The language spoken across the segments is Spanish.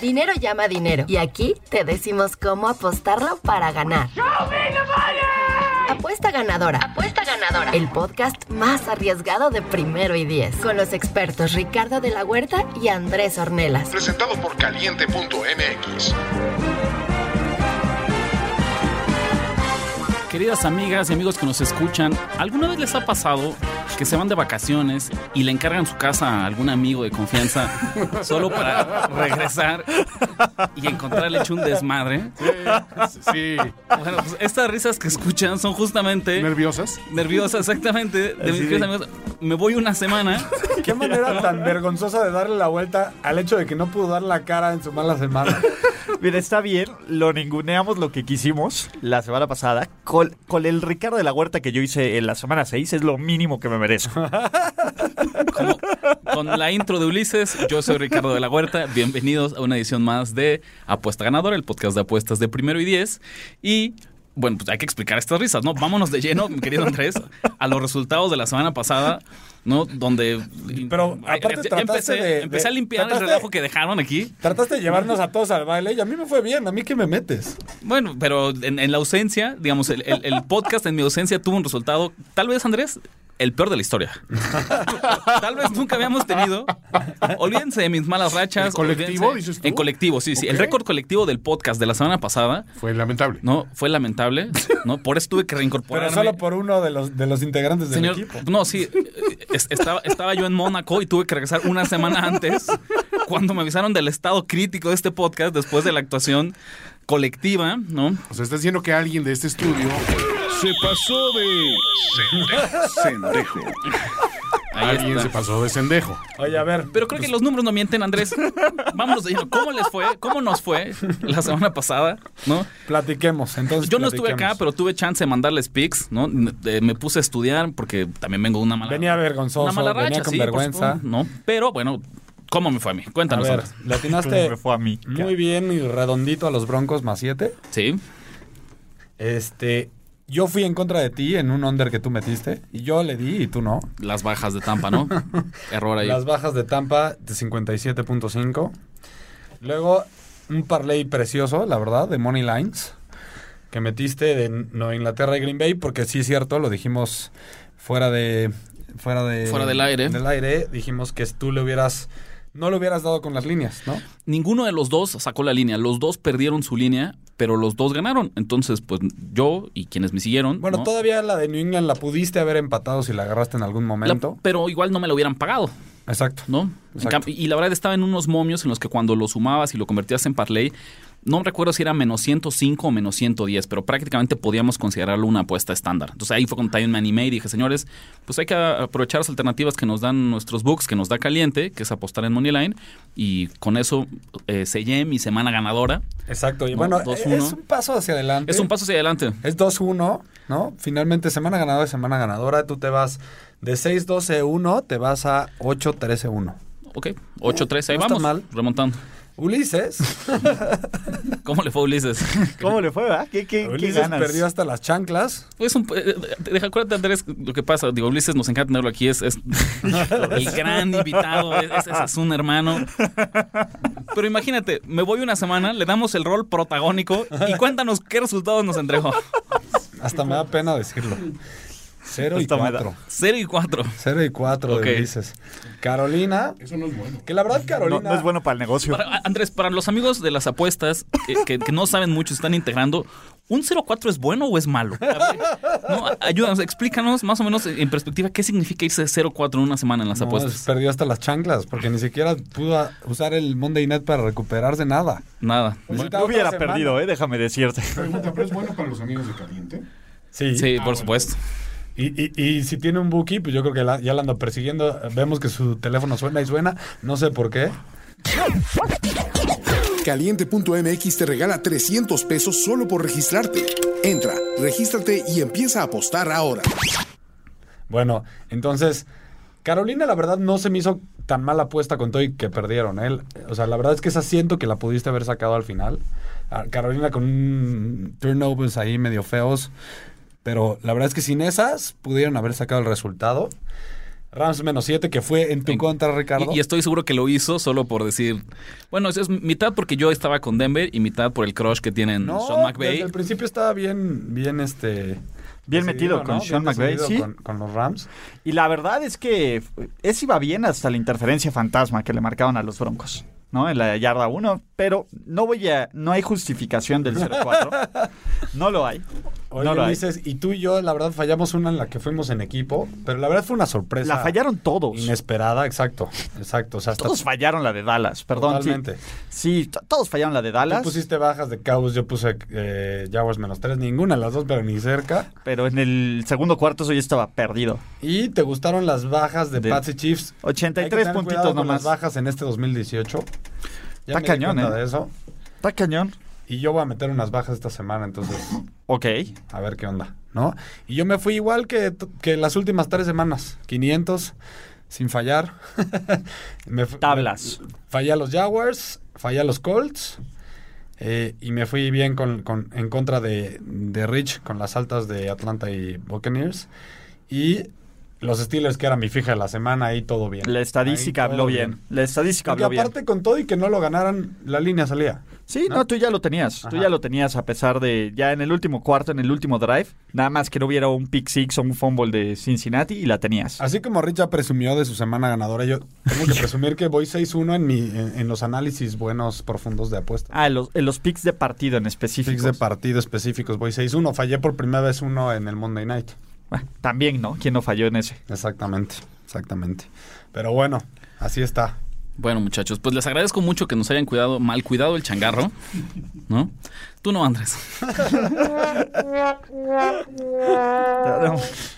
Dinero llama dinero. Y aquí te decimos cómo apostarlo para ganar. Apuesta ganadora. Apuesta ganadora. El podcast más arriesgado de primero y diez. Con los expertos Ricardo de la Huerta y Andrés Ornelas. Presentado por caliente.mx. Queridas amigas y amigos que nos escuchan, ¿alguna vez les ha pasado que se van de vacaciones y le encargan su casa a algún amigo de confianza solo para regresar y encontrarle hecho un desmadre? Sí. Bueno, pues estas risas que escuchan son justamente ¿Nerviosas? nerviosas, exactamente, de mis queridos amigos. Me voy una semana. Qué manera tan vergonzosa de darle la vuelta al hecho de que no pudo dar la cara en su mala semana. Mira, está bien, lo ninguneamos lo que quisimos la semana pasada. Con, con el Ricardo de la Huerta que yo hice en la semana 6 es lo mínimo que me merezco. Con la intro de Ulises, yo soy Ricardo de la Huerta. Bienvenidos a una edición más de Apuesta Ganadora, el podcast de apuestas de primero y diez. Y bueno, pues hay que explicar estas risas, ¿no? Vámonos de lleno, mi querido Andrés, a los resultados de la semana pasada, ¿no? Donde. Pero, aparte, Ya trataste empecé, de- empecé a limpiar el relajo que dejaron aquí. Trataste de llevarnos a todos al baile y a mí me fue bien. ¿A mí qué me metes? Bueno, pero en, en la ausencia, digamos, el, el- el podcast en mi ausencia tuvo un resultado, tal vez, Andrés, el peor de la historia. tal vez nunca habíamos tenido. Olvídense de mis malas rachas. ¿En colectivo, olvídense- dices tú? En colectivo, sí, sí. El récord colectivo del podcast de la semana pasada, Fue lamentable. ¿no? Fue lamentable, ¿no? Por eso tuve que Pero reincorporarme. solo por uno de los, de los integrantes del Señor, equipo. no, sí, eh, es- estaba, estaba yo en Mónaco y tuve que regresar una semana antes cuando me avisaron del estado crítico de este podcast después de la actuación colectiva, ¿no? O sea, estás diciendo que alguien de este estudio se pasó de sendejo. Ahí Alguien está. se pasó de sendejo. Oye, a ver. Pero creo que los números no mienten, Andrés. Vámonos. ¿Cómo les fue? ¿Cómo nos fue la semana pasada? ¿No? Platiquemos. Entonces, Yo no estuve acá, pero tuve chance de mandarles pics, ¿no? Eh, Me puse a estudiar porque también vengo de una mala Venía vergonzoso, una mala venía racha, con sí, por vergüenza. supuesto, ¿no? Pero bueno, ¿cómo me fue a mí? A Cuéntanos, ver, Andrés. le ¿Cómo atinaste me fue a mí? muy bien y redondito a los Broncos más 7. Sí. Este, yo fui en contra de ti en un under que tú metiste y yo le di y tú no. Las bajas de Tampa, ¿no? Error ahí. Las bajas de Tampa de 57.5. Luego un parlay precioso, la verdad, de Money Lines que metiste de Nueva Inglaterra y Green Bay porque sí es cierto, lo dijimos fuera de fuera de Fuera del aire. Del aire, dijimos que tú le hubieras no le hubieras dado con las líneas, ¿no? Ninguno de los dos sacó la línea. Los dos perdieron su línea, pero los dos ganaron. Entonces, pues yo y quienes me siguieron. Bueno, ¿no? todavía la de New England la pudiste haber empatado si la agarraste en algún La- momento. pero igual no me lo hubieran pagado. Exacto. ¿no? Exacto. y la verdad estaba en unos momios en los que cuando lo sumabas y lo convertías en parlay, no recuerdo si era menos 105 o menos 110, pero prácticamente podíamos considerarlo una apuesta estándar. Entonces ahí fue cuando también me animé y dije, señores, pues hay que aprovechar las alternativas que nos dan nuestros books, que nos da caliente, que es apostar en Moneyline, y con eso eh, sellé mi semana ganadora. Exacto. Y No, bueno, 2-1. es un paso hacia adelante. Es un paso hacia adelante. Es 2-1, ¿no? Finalmente, semana ganadora, semana ganadora. Tú te vas de 6-12-1, te vas a 8-13-1. Ok, 8-13, ahí No está vamos, mal. remontando. Ulises. ¿Cómo le fue a Ulises? ¿Cómo le fue, verdad? ¿Qué, qué, qué Ulises ganas? perdió hasta las chanclas. Pues un, eh, deja, acuérdate, Andrés, lo que pasa. Digo, Ulises nos encanta tenerlo aquí. Es, es el gran invitado. Es, es- es un hermano. Pero imagínate, me voy una semana, le damos el rol protagónico y cuéntanos qué resultados nos entregó. Hasta me da pena decirlo. 0 y Hasta me da- 4. 0 y 4. 0 y 4 Ok. de Ulises. Carolina. Eso no es bueno. Que la verdad, No, Carolina. no es bueno para el negocio. Para- Andrés, para los amigos de las apuestas eh, que, que no saben mucho, están integrando, ¿un 0-4 es bueno o es malo? No, ayúdanos, explícanos más o menos en perspectiva qué significa irse de 0-4 en una semana en las No, apuestas. perdió hasta las chanclas porque ni siquiera pudo usar el Monday Night para recuperarse nada. Nada. Necesita No hubiera semana. perdido, ¿eh? Déjame decirte. Pregunta, ¿pero es bueno para los amigos de Caliente? Sí. Sí, por supuesto. Y, y- y si tiene un bookie, pues yo creo que la- ya la ando persiguiendo. Vemos que su teléfono suena y suena. No sé por qué. Caliente.mx te regala 300 pesos solo por registrarte. Entra, regístrate y empieza a apostar ahora. Bueno, entonces, Carolina, la verdad, no se me hizo tan mala apuesta con todo y que perdieron. ¿eh? O sea, la verdad es que esa siento que la pudiste haber sacado al final. A Carolina con un turnovers ahí medio feos. Pero la verdad es que sin esas pudieron haber sacado el resultado. Rams menos 7, que fue en tu En- contra, Ricardo. Y, y estoy seguro que lo hizo solo por decir. Bueno, es, es mitad porque yo estaba con Denver y mitad por el crush que tienen no, Sean McVay. desde el principio estaba bien, bien este... Bien metido con ¿no? Sean Bien McVay, decidido sí. Con, con los Rams. Y la verdad es que ese iba bien hasta la interferencia fantasma que le marcaban a los Broncos, ¿no? En la yarda 1, pero no voy a no hay justificación del 0-4. No lo hay. Oye, no. Ulises, y tú y yo, la verdad, fallamos una en la que fuimos en equipo, pero la verdad fue una sorpresa. La fallaron todos. Inesperada, exacto, exacto. O sea, hasta Todos fallaron la de Dallas, perdón. Totalmente. Sí, todos fallaron la de Tú Dallas, pusiste bajas de Cowboys, yo puse eh, Jaguars menos 3, ninguna de las dos, pero ni cerca. pero en el segundo cuarto eso ya estaba perdido. Y te gustaron las bajas de, De- Pats y Chiefs. Hay que 83 tener cuidado puntitos nomás. las bajas en este 2018. Ya Está me cañón, ¿eh? de eso. Está cañón. Y yo voy a meter unas bajas esta semana, entonces, Ok. a ver qué onda, ¿no? Y yo me fui igual que, que las últimas tres semanas, 500, sin fallar. Me Tablas. me- fallé a los Jaguars, fallé a los Colts. eh, y me fui bien con, con- en contra de, de Rich con las altas de Atlanta y Buccaneers. Y los Steelers, que era mi fija de la semana, ahí todo bien. La estadística Ahí habló bien. La estadística Porque habló bien. aparte con todo y que no lo ganaran, la línea salía. Sí, no, tú ya lo tenías. Tú ya lo tenías a pesar de ya en el último cuarto, en el último drive, nada más que no hubiera un pick six o un fumble de Cincinnati y la tenías. Así como Rich ya presumió de su semana ganadora, yo tengo que presumir que voy 6-1 en, mi, en, en los análisis buenos, profundos de apuestas. Ah, en los, en los picks de partido en específico. Picks de partido específicos, voy 6-1. Fallé por primera vez uno en el Monday Night. También, ¿no? ¿Quién no falló en ese? Exactamente, exactamente. Pero bueno, así está. Bueno, muchachos, pues les agradezco mucho que nos hayan cuidado, mal cuidado el changarro, ¿no? Tú no, Andrés.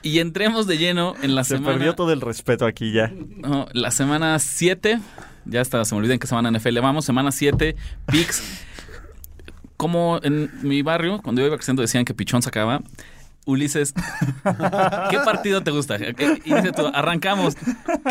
Y entremos de lleno en la Se semana. perdió todo el respeto aquí ya. No, la semana 7, ya hasta se me olvida en qué semana NFL vamos, semana 7, picks. Como en mi barrio, cuando yo iba creciendo decían que Pichón sacaba. Ulises, ¿qué partido te gusta? ¿Qué- inicia tú, arrancamos.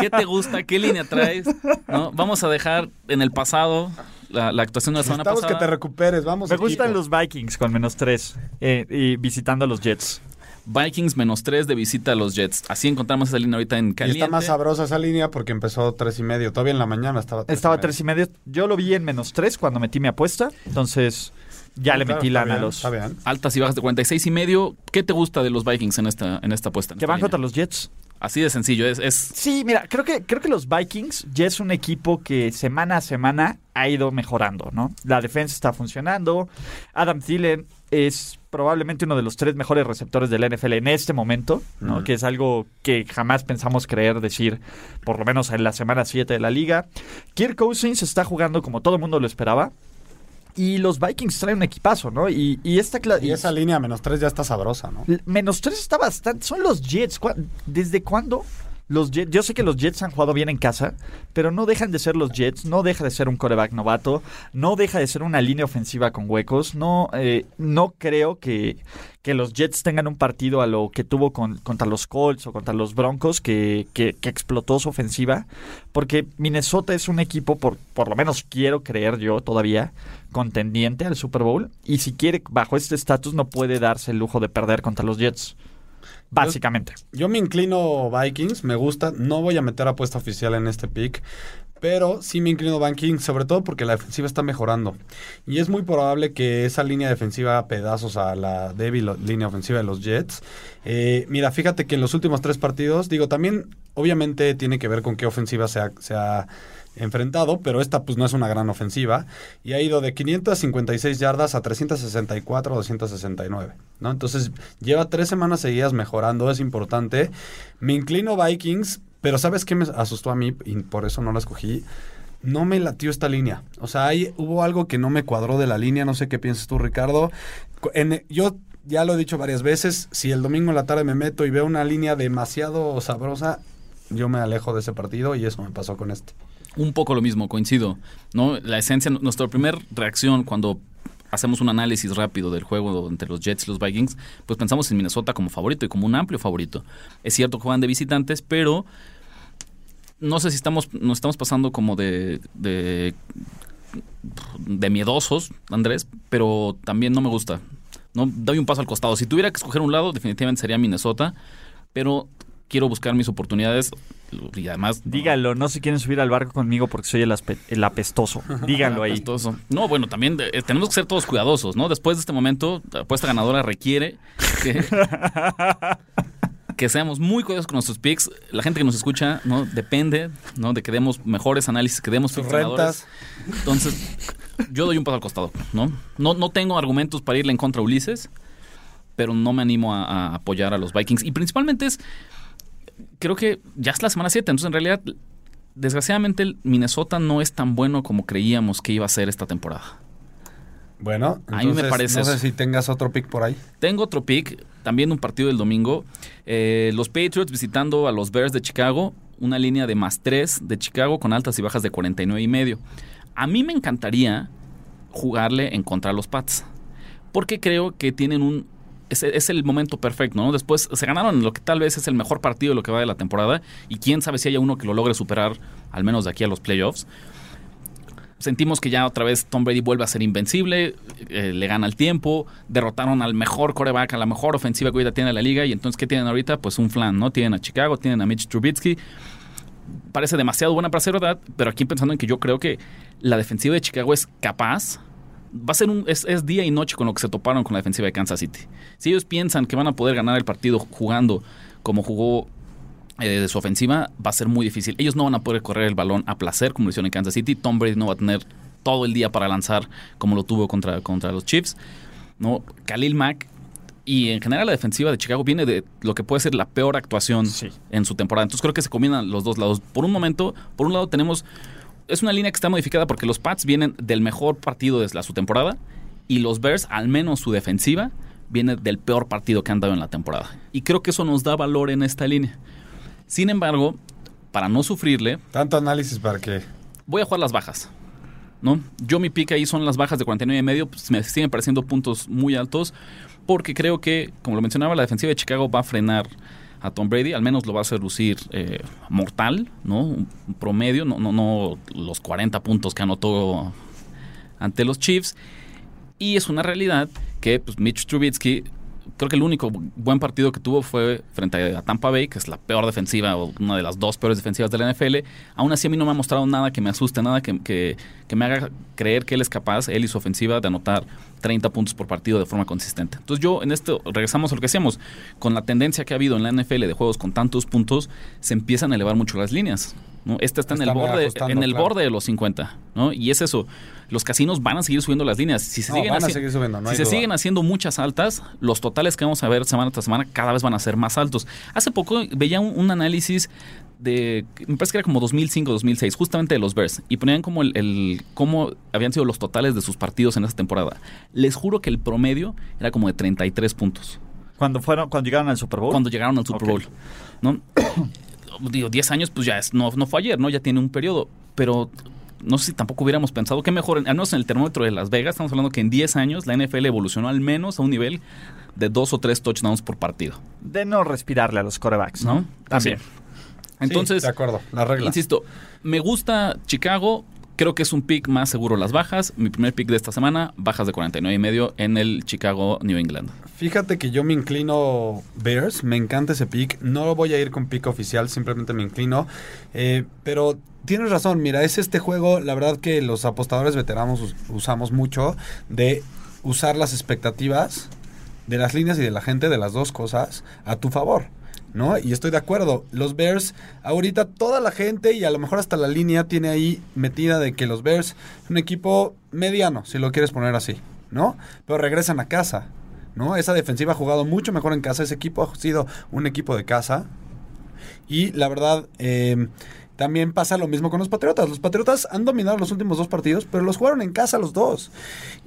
¿Qué te gusta? ¿Qué línea traes? ¿No? Vamos a dejar en el pasado la, la actuación de la semana Necesitamos que pasada. te recuperes, vamos. Me gustan los Vikings con menos tres eh, y visitando a los Jets. Vikings menos 3 de visita a los Jets. Así encontramos esa línea ahorita en Y caliente. está más sabrosa esa línea porque empezó tres y medio. Todavía en la mañana estaba tres Estaba y medio. tres y medio. Yo lo vi en menos tres cuando metí mi apuesta. Entonces ya le Claro, metí lana a los. Altas y bajas de 46 y medio. ¿Qué te gusta de los Vikings en esta, en esta apuesta? en que esta van contra los Jets. Así de sencillo. Es, es Sí, mira, creo que, creo que los Vikings ya es un equipo que semana a semana ha ido mejorando, ¿no? La defensa está funcionando. Adam Thielen es probablemente uno de los tres mejores receptores del NFL en este momento, ¿no? Que es algo que jamás pensamos creer decir, por lo menos en la semana 7 de la liga. Kirk Cousins está jugando como todo el mundo lo esperaba. Y los Vikings traen un equipazo, ¿no? Y, y esta Y esa línea menos tres ya está sabrosa, ¿no? Menos tres está bastante. Son los Jets. ¿Cuá- ¿Desde cuándo? Los Jets, yo sé que los Jets han jugado bien en casa, pero no dejan de ser los Jets, no deja de ser un coreback novato, no deja de ser una línea ofensiva con huecos. No, eh, no creo que, que los Jets tengan un partido a lo que tuvo con, contra los Colts o contra los Broncos que, que- que explotó su ofensiva, porque Minnesota es un equipo, por, por lo menos quiero creer yo todavía, contendiente al Super Bowl, y si quiere, bajo este estatus, no puede darse el lujo de perder contra los Jets. Básicamente. Yo me inclino Vikings, me gusta. No voy a meter apuesta oficial en este pick. Pero sí me inclino Vikings, sobre todo porque la defensiva está mejorando. Y es muy probable que esa línea defensiva a pedazos a la débil línea ofensiva de los Jets. Eh, mira, fíjate que en los últimos tres partidos, digo, también obviamente tiene que ver con qué ofensiva se ha, se ha enfrentado, pero esta pues no es una gran ofensiva. Y ha ido de 556 yardas a 364 a 269. ¿no? Entonces lleva tres semanas seguidas mejorando, es importante. Me inclino Vikings, pero ¿sabes qué me asustó a mí? Y por eso no la escogí. No me latió esta línea. O sea, ahí hubo algo que no me cuadró de la línea. No sé qué piensas tú, Ricardo. Yo ya lo he dicho varias veces. Si el domingo en la tarde me meto y veo una línea demasiado sabrosa, yo me alejo de ese partido y eso me pasó con este. Un poco lo mismo, coincido. ¿no? La esencia, nuestra primera reacción cuando hacemos un análisis rápido del juego entre los Jets y los Vikings, pues pensamos en Minnesota como favorito y como un amplio favorito. Es cierto que juegan de visitantes, pero no sé si estamos, nos estamos pasando como de, de, de miedosos, Andrés, pero también no me gusta. No doy un paso al costado. Si tuviera que escoger un lado, definitivamente sería Minnesota, pero quiero buscar mis oportunidades y además... Dígalo, no se quieren subir al barco conmigo porque soy el, aspe- el apestoso. Díganlo ahí. Apestoso. No, bueno, también eh, tenemos que ser todos cuidadosos, ¿no? Después de este momento, la apuesta ganadora requiere que, que seamos muy cuidadosos con nuestros picks. La gente que nos escucha, ¿no? Depende, ¿no? De que demos mejores análisis, que demos Sus rentas. Entonces, yo doy un paso al costado, ¿no? No, no tengo argumentos para irle en contra a Ulises, pero no me animo a, a apoyar a los Vikings. Y principalmente es, creo que ya es la semana 7, entonces en realidad, desgraciadamente, el Minnesota no es tan bueno como creíamos que iba a ser esta temporada. Bueno, A mí me entonces, parece No sé eso. si tengas otro pick por ahí. Tengo otro pick, también un partido del domingo. Eh, los Patriots visitando a los Bears de Chicago, una línea de más 3 de Chicago con altas y bajas de 49 y medio. A mí me encantaría jugarle en contra de los Pats, porque creo que tienen un... Es, es el momento perfecto, ¿no? Después se ganaron lo que tal vez es el mejor partido de lo que va de la temporada y quién sabe si haya uno que lo logre superar, al menos de aquí a los playoffs sentimos que ya otra vez Tom Brady vuelve a ser invencible, eh, le gana el tiempo, derrotaron al mejor coreback, a la mejor ofensiva que ahorita tiene la liga y entonces ¿qué tienen ahorita? Pues un flan, ¿no? Tienen a Chicago, tienen a Mitch Trubisky. Parece demasiado buena para ser verdad, pero aquí pensando en que yo creo que la defensiva de Chicago es capaz. Va a ser un. Es, es día y noche con lo que se toparon con la defensiva de Kansas City. Si ellos piensan que van a poder ganar el partido jugando como jugó eh, de su ofensiva va a ser muy difícil. Ellos no van a poder correr el balón a placer como lo hicieron en Kansas City. Tom Brady no va a tener todo el día para lanzar como lo tuvo contra, contra los Chiefs. ¿no? Khalil Mack y en general la defensiva de Chicago viene de lo que puede ser la peor actuación Sí. en su temporada. Entonces creo que se combinan los dos lados. Por un momento, por un lado tenemos... Es una línea que está modificada porque los Pats vienen del mejor partido de la, su temporada y los Bears, al menos su defensiva, viene del peor partido que han dado en la temporada. Y creo que eso nos da valor en esta línea. Sin embargo, para no sufrirle, Tanto análisis para que... voy a jugar las bajas. ¿no? Yo mi pick ahí son las bajas de 49 y medio, pues me siguen pareciendo puntos muy altos, porque creo que, como lo mencionaba, la defensiva de Chicago va a frenar a Tom Brady, al menos lo va a hacer lucir eh, mortal, ¿no? Un promedio, no, no, los 40 puntos que anotó ante los Chiefs. Y es una realidad que pues, Mitch Trubisky, creo que el único buen partido que tuvo fue frente a Tampa Bay, que es la peor defensiva o una de las dos peores defensivas de la NFL. Aún así a mí no me ha mostrado nada que me asuste, nada que, que- que me haga creer que él es capaz, él y su ofensiva, de anotar 30 puntos por partido de forma consistente. Entonces yo en esto, regresamos a lo que decíamos, con la tendencia que ha habido en la NFL de juegos con tantos puntos, se empiezan a elevar mucho las líneas. ¿no? Esta está en el, borde, en el claro. borde de los 50, ¿no? Y es eso. Los casinos van a seguir subiendo las líneas. Si se No, siguen, van a haci- seguir subiendo, no si se siguen haciendo muchas altas, los totales que vamos a ver semana tras semana cada vez van a ser más altos. Hace poco veía un, un análisis de, me parece que era como 2005-2006, justamente de los Bears, y ponían como el, el- cómo habían sido los totales de sus partidos en esa temporada. Les juro que el promedio era como de 33 puntos Cuando fueron, cuando llegaron al Super Bowl. cuando llegaron al Super. Bowl. ¿no? Digo, 10 años, pues ya es, no, no fue ayer, ¿no? Ya tiene un periodo. Pero no sé si tampoco hubiéramos pensado que mejor, al menos en el termómetro de Las Vegas, estamos hablando que en 10 años la NFL evolucionó al menos a un nivel de dos o tres touchdowns por partido, De no respirarle a los corebacks, ¿no? ¿no? También. Entonces, Sí, de acuerdo, la regla. insisto, me gusta Chicago. Creo que es un pick más seguro las bajas. Mi primer pick de esta semana, bajas de 49 y medio en el Chicago New England. Fíjate que yo me inclino Bears, me encanta ese pick. No voy a ir con pick oficial, simplemente me inclino. Eh, pero tienes razón, mira, es este juego, la verdad que los apostadores veteranos us- usamos mucho de usar las expectativas de las líneas y de la gente, de las dos cosas, a tu favor. ¿No? Y estoy de acuerdo. Los Bears, ahorita toda la gente y a lo mejor hasta la línea tiene ahí metida de que los Bears es un equipo mediano, si lo quieres poner así, ¿no? Pero regresan a casa, ¿no? Esa defensiva ha jugado mucho mejor en casa. Ese equipo ha sido un equipo de casa. Y la verdad, eh, también pasa lo mismo con los Patriotas. Los Patriotas han dominado los últimos dos partidos, pero los jugaron en casa los dos.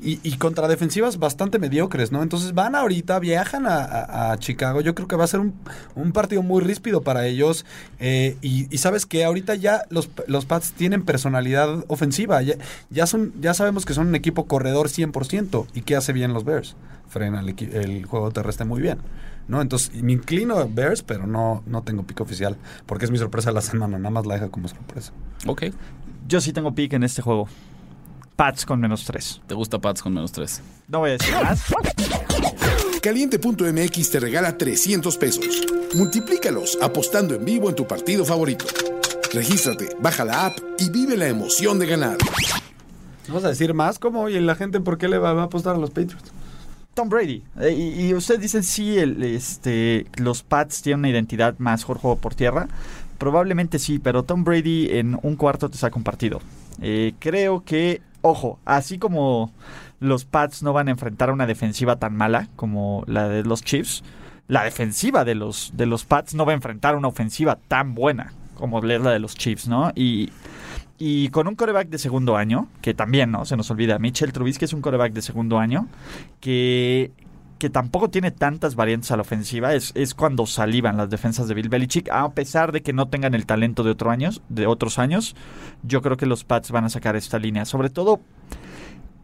Y, y contra defensivas bastante mediocres, ¿no? Entonces van ahorita, viajan a, Chicago. Yo creo que va a ser un, un partido muy ríspido para ellos. Eh, y, y sabes que ahorita ya los, los Pats tienen personalidad ofensiva. Ya, ya, son, ya sabemos que son un equipo corredor 100%. ¿Y qué hace bien los Bears? Frena el, el juego terrestre muy bien. ¿No? Entonces, me inclino a Bears, pero no, no tengo pico oficial, porque es mi sorpresa de la semana, nada más la deja como sorpresa. Ok. Yo sí tengo pick en este juego. Pats con menos 3. ¿Te gusta Pats con menos 3? No voy a decir más. Caliente.mx te regala 300 pesos. Multiplícalos apostando en vivo en tu partido favorito. Regístrate, baja la app y vive la emoción de ganar. Vamos a decir más, ¿cómo? ¿Y la gente por qué le va a apostar a los Patriots? Tom Brady. Eh, y, y ustedes dicen sí, el, este, los Pats tienen una identidad más por juego por tierra. Probablemente sí, pero Tom Brady en un cuarto te saca un partido. Eh, creo que, ojo, así como los Pats no van a enfrentar una defensiva tan mala como la de los Chiefs, la defensiva de los, de los Pats no va a enfrentar una ofensiva tan buena como la de los Chiefs, ¿no? Y, y con un coreback de segundo año, que también, ¿no? Se nos olvida, Mitchell Trubisky es un coreback de segundo año, que, que tampoco tiene tantas variantes a la ofensiva, es, es cuando salivan las defensas de Bill Belichick, a pesar de que no tengan el talento de, otro años, de otros años, yo creo que los Pats van a sacar esta línea, sobre todo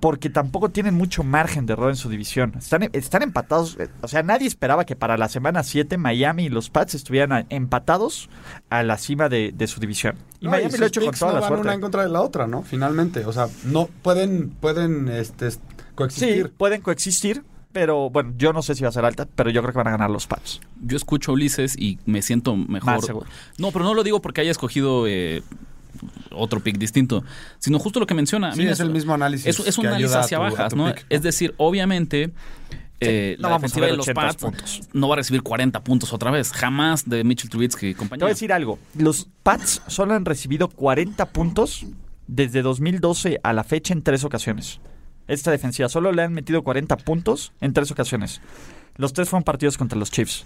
porque tampoco tienen mucho margen de error en su división. Están, están empatados. eh, O sea, nadie esperaba que para la semana 7 Miami y los Pats estuvieran a- empatados a la cima de, de su división. Y No, Miami sus lo ha hecho con toda no la van suerte. una en contra de la otra, ¿no? Finalmente, o sea, no pueden pueden este Sí, coexistir. pueden coexistir, pero bueno, yo no sé si va a ser alta, pero yo creo que van a ganar los Pats. Yo escucho a Ulises y me siento mejor. Más seguro. No, pero no lo digo porque haya escogido eh, otro pick distinto, sino justo lo que menciona. A Sí, mí es el mismo análisis Es, es un análisis hacia tu- bajas, ¿no? pick, ¿no? Es decir, obviamente. eh, no la vamos a defensiva ver de los 80 Pats puntos. no va a recibir 40 puntos otra vez, jamás de Mitchell Trubisky y Te compañía. voy a decir algo. Los Pats solo han recibido 40 puntos desde 2012 a la fecha en tres ocasiones. Esta defensiva solo le han metido 40 puntos en tres ocasiones. Los tres fueron partidos contra los Chiefs.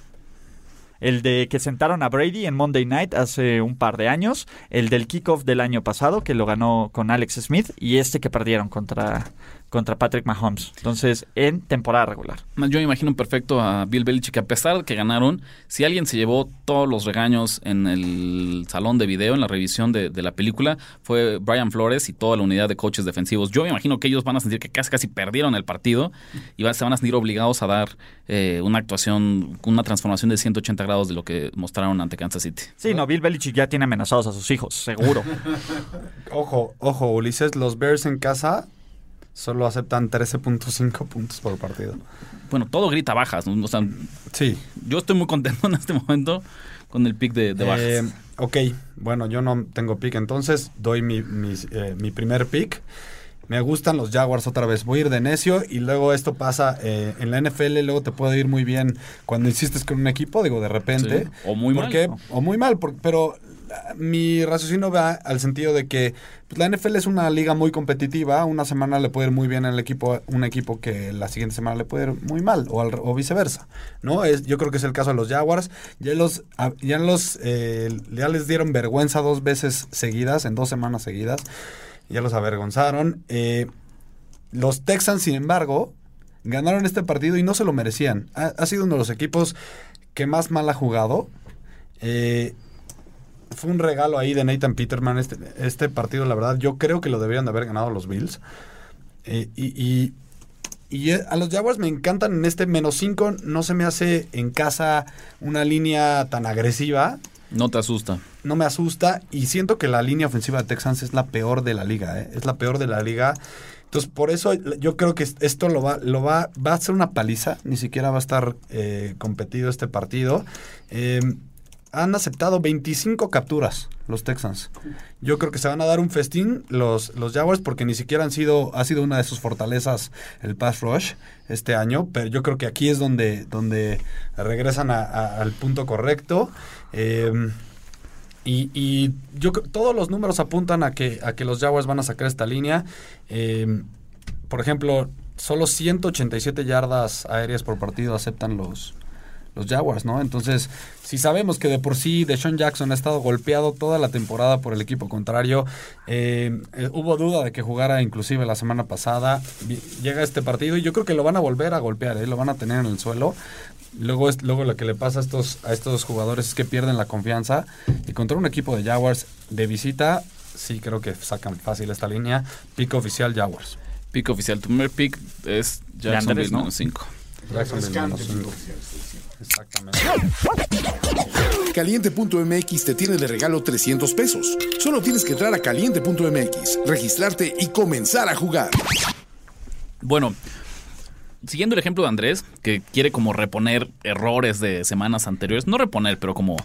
El de que sentaron a Brady en Monday Night hace un par de años. El del kickoff del año pasado, que lo ganó con Alex Smith. Y este que perdieron contra, contra Patrick Mahomes. Entonces, en temporada regular. Yo me imagino perfecto a Bill Belichick, a pesar de que ganaron, si alguien se llevó todos los regaños en el salón de video, en la revisión de, de la película, fue Brian Flores y toda la unidad de coaches defensivos. Yo me imagino que ellos van a sentir que casi casi perdieron el partido y van- se van a sentir obligados a dar eh, una actuación, una transformación de 180 grados de lo que mostraron ante Kansas City. Sí, no, Bill Belichick ya tiene amenazados a sus hijos, seguro. Ojo, ojo, Ulises, los Bears en casa solo aceptan 13.5 puntos por partido. Bueno, todo grita bajas. ¿no? O sea, Sí. yo estoy muy contento en este momento con el pick de, de bajas. Eh, ok, bueno, yo no tengo pick, entonces doy mi, mis, eh, mi primer pick. Me gustan los Jaguars otra vez. Voy a ir de necio y luego esto pasa eh, en la NFL. Luego te puede ir muy bien cuando insistes con un equipo, digo, de repente. Sí, o muy mal, Porque- ¿no? O muy mal, por- pero mi raciocinio va al sentido de que pues, la NFL es una liga muy competitiva. Una semana le puede ir muy bien al equipo, un equipo que la siguiente semana le puede ir muy mal, o, al- o viceversa. ¿no? Es, yo creo que es el caso de los Jaguars. Ya los, ya los eh, ya les dieron vergüenza dos veces seguidas, en dos semanas seguidas. Ya los avergonzaron. Eh, los Texans, sin embargo, ganaron este partido y no se lo merecían. Ha, ha sido uno de los equipos que más mal ha jugado. Eh, fue un regalo ahí de Nathan Peterman este, este partido, la verdad. Yo creo que lo deberían de haber ganado los Bills. Eh, y, y- y, eh, a los Jaguars me encantan en este menos 5. No se me hace en casa una línea tan agresiva. no te asusta. No me asusta. Y siento que la línea ofensiva de Texans es la peor de la liga. ¿eh? Es la peor de la liga. Entonces, por eso yo creo que esto lo va, lo va, va a ser una paliza. Ni siquiera va a estar eh, competido este partido. Eh, han aceptado 25 capturas los Texans. Yo creo que se van a dar un festín los, los Jaguars porque ni siquiera han sido, ha sido una de sus fortalezas el pass rush este año, pero yo creo que aquí es donde, donde regresan a- al punto correcto. Eh, y, y yo todos los números apuntan a que, a que los Jaguars van a sacar esta línea. Eh, por ejemplo, solo 187 yardas aéreas por partido aceptan los, los Jaguars, ¿no? Entonces, si sabemos que de por sí Deshaun Jackson ha estado golpeado toda la temporada por el equipo contrario, eh, eh, hubo duda de que jugara inclusive la semana pasada, llega este partido y yo creo que lo van a volver a golpear, ¿eh? lo van a tener en el suelo. Luego, es, luego lo que le pasa a estos, a estos jugadores es que pierden la confianza y contra un equipo de Jaguars de visita, sí creo que sacan fácil esta línea. Pico oficial Jaguars. Pick oficial. Tu primer pick es Jacksonville, Andrés, ¿no? menos 5. Jacksonville. Exactamente. Caliente.mx te tiene de regalo 300 pesos. Solo tienes que entrar a caliente.mx, registrarte y comenzar a jugar. Bueno, siguiendo el ejemplo de Andrés, que quiere como reponer errores de semanas anteriores, no reponer, pero como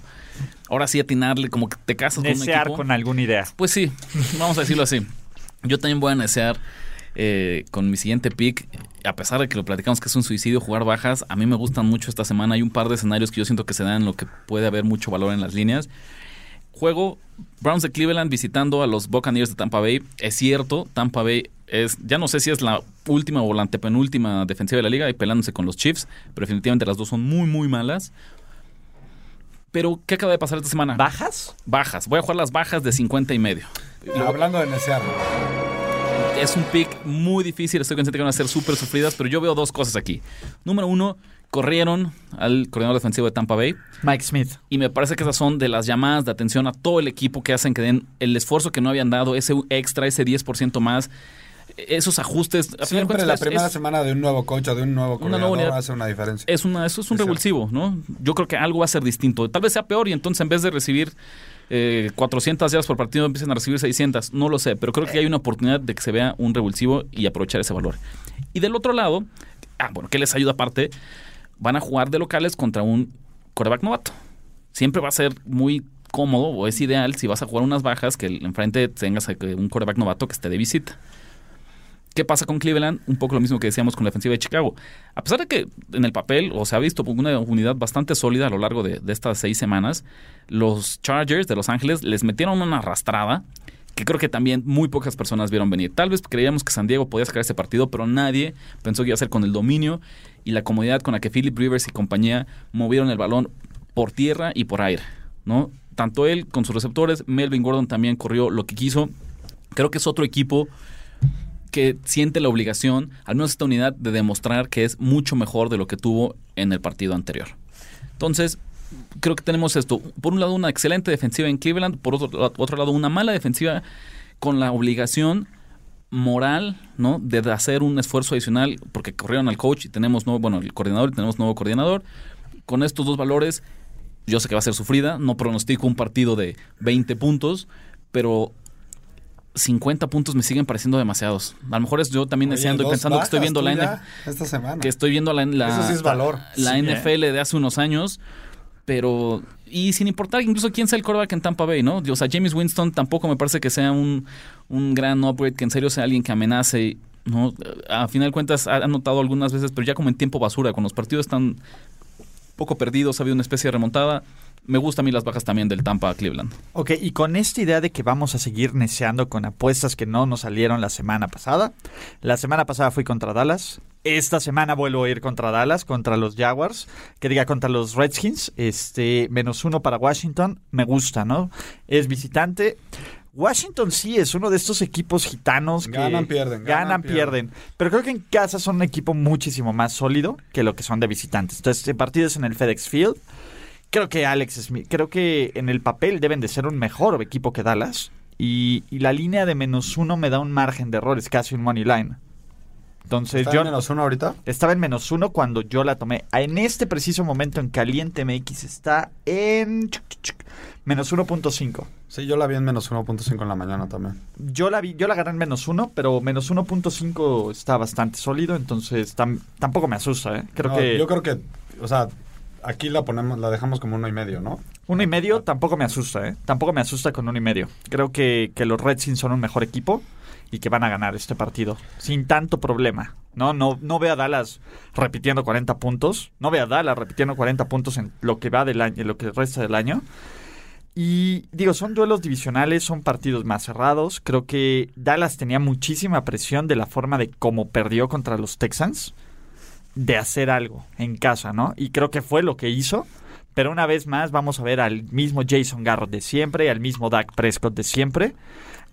ahora sí atinarle, como que te casas con un equipo. con alguna idea. Pues sí, vamos a decirlo así. Yo también voy a desear eh, con mi siguiente pick, a pesar de que lo platicamos que es un suicidio jugar bajas, a mí me gustan mucho esta semana. Hay un par de escenarios que yo siento que se dan en lo que puede haber mucho valor en las líneas. Juego Browns de Cleveland visitando a los Buccaneers de Tampa Bay. Es cierto, Tampa Bay es, ya no sé si es la última o la antepenúltima defensiva de la liga y pelándose con los Chiefs, pero definitivamente las dos son muy, muy malas. Pero, ¿qué acaba de pasar esta semana? ¿Bajas? bajas. Voy a jugar las bajas de 50 y medio. Hablando de necear. Es un pick muy difícil, estoy consciente que van a ser súper sufridas, pero yo veo dos cosas aquí. Número uno, corrieron al coordinador defensivo de Tampa Bay Mike Smith. y me parece que esas son de las llamadas de atención a todo el equipo que hacen que den el esfuerzo que no habían dado, ese extra, ese 10% más, esos ajustes. A Siempre cuentas, la es- primera es- semana de un nuevo coach o de un nuevo Una coordinador unidad. hace una diferencia. es una, eso es un Es cierto. revulsivo, ¿no? Yo creo que algo va a ser distinto. Tal vez sea peor y entonces en vez de recibir eh, 400 yardas por partido empiecen a recibir 600. No lo sé, pero creo que hay una oportunidad de que se vea un revulsivo y aprovechar ese valor. Y del otro lado, ah, bueno, ¿qué les ayuda aparte? Van a jugar de locales contra un coreback novato. Siempre va a ser muy cómodo o es ideal si vas a jugar unas bajas que enfrente tengas un coreback novato que esté de visita. ¿Qué pasa con Cleveland? Un poco lo mismo que decíamos con la defensiva de Chicago. A pesar de que en el papel, o se ha visto una unidad bastante sólida a lo largo de, estas seis semanas, los Chargers de Los Ángeles les metieron una arrastrada que creo que también muy pocas personas vieron venir. Tal vez creíamos que San Diego podía sacar ese partido, pero nadie pensó que iba a ser con el dominio y la comodidad con la que Philip Rivers y compañía movieron el balón por tierra y por aire, ¿no? Tanto él con sus receptores, Melvin Gordon también corrió lo que quiso. Creo que es otro equipo que siente la obligación, al menos esta unidad, de demostrar que es mucho mejor de lo que tuvo en el partido anterior. Entonces, creo que tenemos esto. Por un lado, una excelente defensiva en Cleveland, por otro, otro lado, una mala defensiva con la obligación moral, ¿no? De hacer un esfuerzo adicional, porque corrieron al coach y tenemos nuevo, bueno, el coordinador y tenemos nuevo coordinador. Con estos dos valores, yo sé que va a ser sufrida, no pronostico un partido de 20 puntos, pero 50 puntos me siguen pareciendo demasiados. A lo mejor es yo también Oye, deseando y pensando que estoy viendo la, ya N- esta semana. que estoy viendo la, la, Eso sí es valor. la Sí, NFL de hace unos años, pero y sin importar incluso quién sea el quarterback en Tampa Bay, ¿no? O sea, James Winston tampoco me parece que sea un, un gran upgrade, que en serio sea alguien que amenace, ¿no? A final de cuentas ha notado algunas veces, pero ya como en tiempo basura, cuando los partidos están poco perdidos, ha habido una especie de remontada. Me gustan a mí las bajas también del Tampa a Cleveland. Ok, y con esta idea de que vamos a seguir neceando con apuestas que no nos salieron la semana pasada. La semana pasada fui contra Dallas. Esta semana vuelvo a ir contra Dallas, contra los Jaguars, que diga contra los Redskins. Este, menos uno para Washington. Me gusta, ¿no? Es visitante. Washington sí es uno de estos equipos gitanos que Ganan, pierden, ganan, ganan, pierden. Pero creo que en casa son un equipo muchísimo más sólido que lo que son de visitantes. Entonces, el partido es en el FedEx Field. Creo que Alex Smith, creo que en el papel deben de ser un mejor equipo que Dallas. Y, y la línea de menos uno me da un margen de error, es casi un money line. Entonces ¿Está yo en menos uno ahorita? estaba en menos uno cuando yo la tomé. En este preciso momento en Caliente MX está en menos 1.5. Sí, yo la vi en menos 1.5 en la mañana también. Yo la vi, yo la agarré en menos uno, pero menos 1.5 está bastante sólido, entonces tam- tampoco me asusta, ¿eh? Creo No, que Yo creo que, o sea, aquí la ponemos, la dejamos como uno y medio, ¿no? Uno y medio tampoco me asusta, ¿eh? Tampoco me asusta con uno y medio. Creo que, que los Redskins son un mejor equipo y que van a ganar este partido sin tanto problema. No, no, no veo a Dallas repitiendo 40 puntos. No veo a Dallas repitiendo 40 puntos en lo que va del año, en lo que resta del año. Y digo, son duelos divisionales, son partidos más cerrados. Creo que Dallas tenía muchísima presión de la forma de cómo perdió contra los Texans de hacer algo en casa, ¿no? Y creo que fue lo que hizo. Pero una vez más vamos a ver al mismo Jason Garrett de siempre, al mismo Dak Prescott de siempre.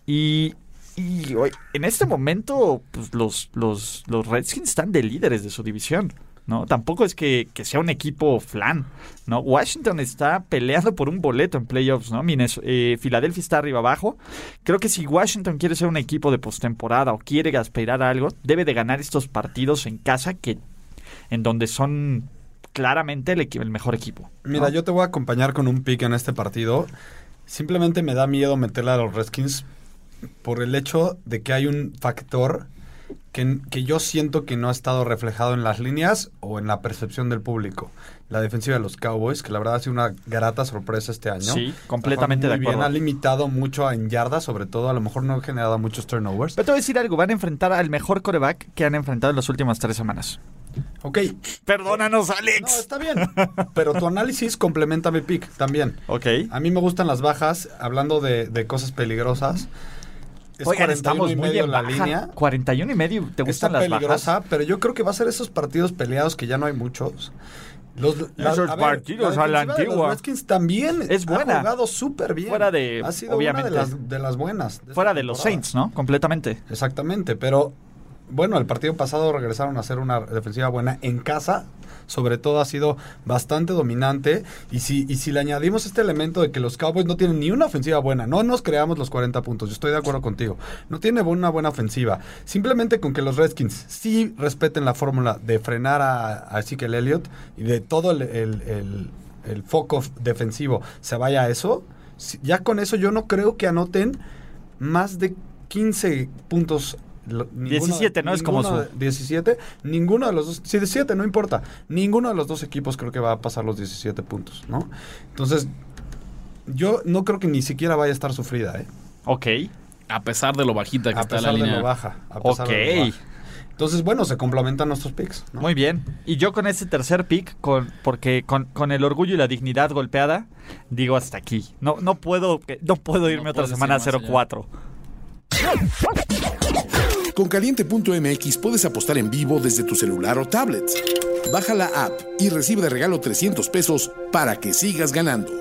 Y, y en este momento pues, los, los, los Redskins están de líderes de su división. ¿no? Tampoco es que, que sea un equipo flan. ¿no? Washington está peleando por un boleto en playoffs. ¿no? Eh, Filadelfia está arriba abajo. Creo que si Washington quiere ser un equipo de postemporada o quiere aspirar a algo, debe de ganar estos partidos en casa que en donde son claramente el, el mejor equipo. ¿no? Mira, yo te voy a acompañar con un pick en este partido. Simplemente me da miedo meterla a los Redskins por el hecho de que hay un factor que, que yo siento que no ha estado reflejado en las líneas o en la percepción del público. La defensiva de los Cowboys, que la verdad ha sido una grata sorpresa este año. Sí, completamente Está de muy bien, acuerdo. Ha limitado mucho en yardas, sobre todo. A lo mejor no ha generado muchos turnovers. Pero te voy a decir algo, van a enfrentar al mejor coreback que han enfrentado en las últimas tres semanas. Ok, Perdónanos, no, Alex. está bien. Pero tu análisis complementa mi pick también. Ok. A mí me gustan las bajas, hablando de, de cosas peligrosas. Es Oigan, 41 estamos y muy medio en la baja. línea. 41 y medio. ¿Te Está gustan las peligrosa, bajas? pero yo creo que va a ser esos partidos peleados que ya no hay muchos. Los, Esos a partidos a la defensiva de antigua. Los Redskins también Es buena. ha jugado súper bien. Fuera de- ha sido obviamente. una de las, de las buenas. de Fuera de los. Saints, ¿no? Completamente. Exactamente, pero bueno, el partido pasado regresaron a hacer una defensiva buena en casa. Sobre todo ha sido bastante dominante. Y si, y si le añadimos este elemento de que los Cowboys no tienen ni una ofensiva buena, no nos creamos los 40 puntos. Yo estoy de acuerdo contigo. No tiene una buena ofensiva. Simplemente con que los Redskins sí respeten la fórmula de frenar a, a Ezekiel Elliott y de todo el, el- el- el foco defensivo se vaya a eso. Ya con eso yo no creo que anoten más de 15 puntos. Lo- ninguno- 17, ¿no? Es como su- de- 17. Ninguno de los dos. Sí, 17, no importa. Ninguno de los dos equipos creo que va a pasar los 17 puntos, ¿no? Entonces, yo no creo que ni siquiera vaya a estar sufrida, ¿eh? Ok. A pesar de lo bajita que A está la pesar de línea. lo baja. A pesar de Ok. lo baja. Entonces, bueno, se complementan nuestros picks. ¿no? Muy bien. Y yo con ese tercer pick, con, porque con, con el orgullo y la dignidad golpeada, digo hasta aquí. No, no puedo, no puedo irme No otra semana a decir más 0-4. Con caliente.mx puedes apostar en vivo desde tu celular o tablet. Baja la app y recibe de regalo 300 pesos para que sigas ganando.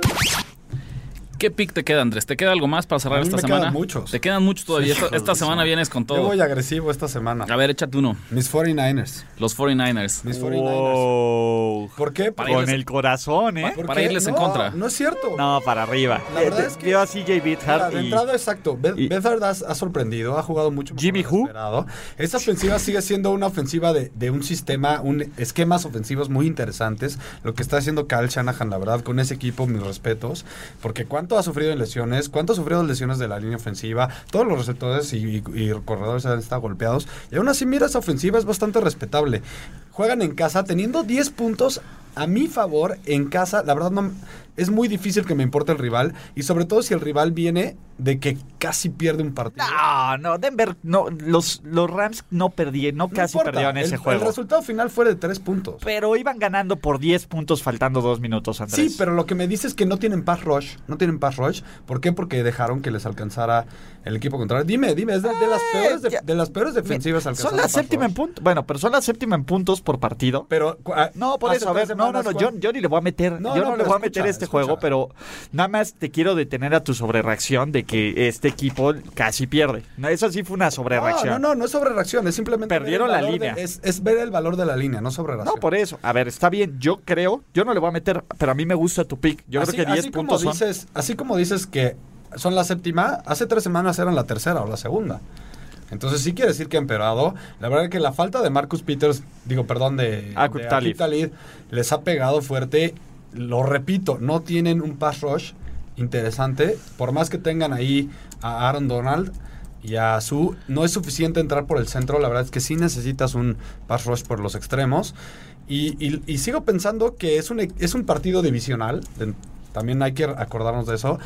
¿Qué pick te queda, Andrés? ¿Te queda algo más para cerrar A mí esta me quedan semana? muchos. Te quedan muchos todavía. Esta, esta semana vienes con Yo todo. voy agresivo esta semana. A ver, échate uno. Mis 49ers. Los 49ers. Mis 49ers. Wow. ¿Por qué? Para Con irles- el corazón, ¿eh? ¿Por para qué? irles en contra. No es cierto. No, para arriba. La verdad Eh, es que- Veo a CJ de y... entrada, exacto. Be y- Beathard ha, ha sorprendido, ha jugado mucho mejor Jimmy Who? Esta ofensiva sigue siendo una ofensiva de, de un sistema, un esquemas ofensivos muy interesantes. Lo que está haciendo Kyle Shanahan, la verdad, con ese equipo, mis respetos. Porque cuánto ha sufrido lesiones, cuánto ha sufrido lesiones de la línea ofensiva. Todos los receptores y corredores han estado golpeados. Y aún así, mira, esa ofensiva es bastante respetable. Juegan en casa teniendo 10 puntos a mi favor en casa. La verdad, no, es muy difícil que me importe el rival. Y sobre todo si el rival viene de que casi pierde un partido. No, no, Denver, no, los, los Rams no perdieron, no No casi importa, perdieron ese el, juego. El resultado final fue de 3 puntos. Pero iban ganando por 10 puntos faltando dos minutos, Andrés. Sí, pero lo que me dice es que no tienen pass rush. No tienen pass rush. ¿Por qué? Porque dejaron que les alcanzara el equipo contrario. Dime, dime, es de, de las, peores de, las peores defensivas Son alcanzando la séptima en puntos. Bueno, pero son la séptima en puntos por partido. Pero, ah, No, por eso, a tres ver, no, no, no, yo, yo ni le voy a meter, No, yo no, no, le voy a meter este escucha. juego, pero nada más te quiero detener a tu sobrereacción de que este equipo casi pierde. No, eso sí fue una No, sobrereacción. no, no, no es sobre reacción, es simplemente. Perdieron la de- línea. es, es ver el valor de la línea, no sobre reacción. No, por eso. A ver, está bien. Yo creo, yo no le voy a meter, pero a mí me gusta tu pick. Yo así, creo que 10 así como puntos son. dices, Así como dices que son la séptima, hace tres semanas eran la tercera o la segunda. Entonces sí quiere decir que ha empeorado. La verdad es que la falta de Marcus Peters, digo, perdón, de, Aqib de Talib. Aqib Talib, les ha pegado fuerte. Lo repito, no tienen un pass rush interesante. Por más que tengan ahí a Aaron Donald y a Su, no es suficiente entrar por el centro. La verdad es que sí necesitas un pass rush por los extremos. Y, sigo pensando que es un, es un partido divisional. también hay que acordarnos de eso.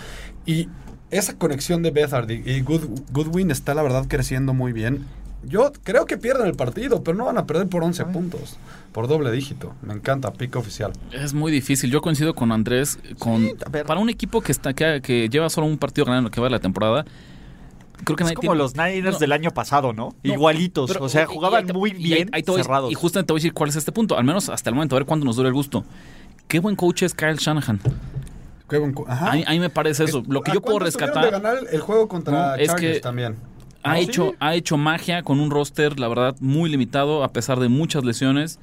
Y esa conexión de Bethard y, y Good- Goodwin está, la verdad, creciendo muy bien. Yo creo que pierden el partido, pero no van a perder por 11 puntos. Por doble dígito. Me encanta, pico oficial. Es muy difícil. Yo coincido con Andrés. Con, para un equipo que está que, que lleva solo un partido ganando en lo que va de la temporada, creo que Es como tiene- los Niners No. del año pasado, ¿no? No, Igualitos. pero- o sea, y- y jugaban muy y bien te voy- cerrados. Y justamente te voy a decir cuál es este punto. Al menos hasta el momento, a ver cuándo nos dura el gusto. Qué buen coach es Kyle Shanahan. Qué buen cu- Ajá. A mí, a mí me parece eso. Es- Lo que ¿a yo puedo rescatar. de ganar el juego contra No, es Chargers que- también. Ha, ¿Ah, hecho, sí? ha hecho magia con un roster, la verdad, muy limitado, a pesar de muchas lesiones.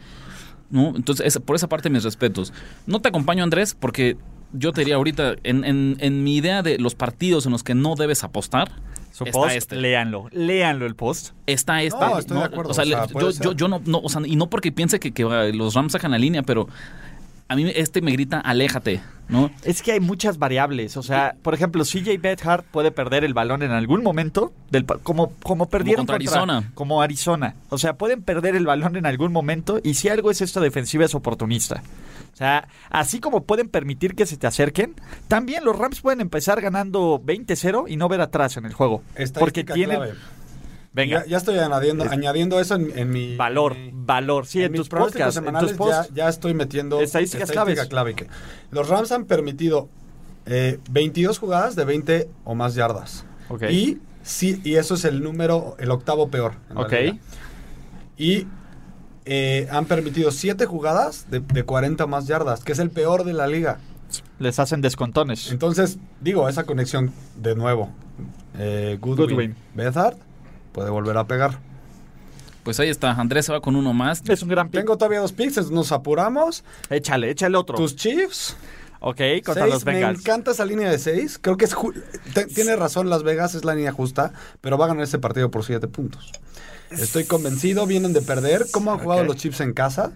¿no? Entonces, es- por esa parte, mis respetos. No te acompaño, Andrés, porque yo te diría ahorita, en, en- en mi idea de los partidos en los que no debes apostar, Su está post, este. léanlo. Léanlo el post. está este. No, estoy de acuerdo, O sea, o yo, yo, yo no, no, o sea, y no porque piense que, que, uh, los Rams sacan la línea, pero a mí este me grita, aléjate, ¿no? Es que hay muchas variables. O sea, por ejemplo, CJ Beathard puede perder el balón en algún momento, del, como, como perdieron contra Arizona. Como Arizona. O sea, pueden perder el balón en algún momento y si algo es esta defensiva es oportunista. O sea, así como pueden permitir que se te acerquen, también los Rams pueden empezar ganando 20-0 y no ver atrás en el juego. porque tienen... clave. Venga, Ya, ya estoy añadiendo, añadiendo eso en, en mi... valor, valor. Sí, en, en mis tus podcasts, en tus semanales posts. ya, ya estoy metiendo Estadísticas estadística clave. que los Rams han permitido eh, 22 jugadas de 20 o más yardas. Ok. Y, sí, y eso es el número, el octavo peor. en Ok. Y eh, han permitido 7 jugadas de, de 40 o más yardas, que es el peor de la liga. Les hacen descontones. Entonces, digo, esa conexión de nuevo. Eh, Goodwin, Goodwin. Beathard puede volver a pegar. Pues ahí está, Andrés se va con uno más. Es un gran pick. Tengo todavía dos picks, nos apuramos. Échale, échale otro. Tus Chiefs. Ok, contra seis, los me Bengals. encanta esa línea de 6. Creo que es tiene razón Las Vegas, es la línea justa, pero va a ganar ese partido por 7 puntos. Estoy convencido, vienen de perder. ¿Cómo han jugado los Chiefs en casa?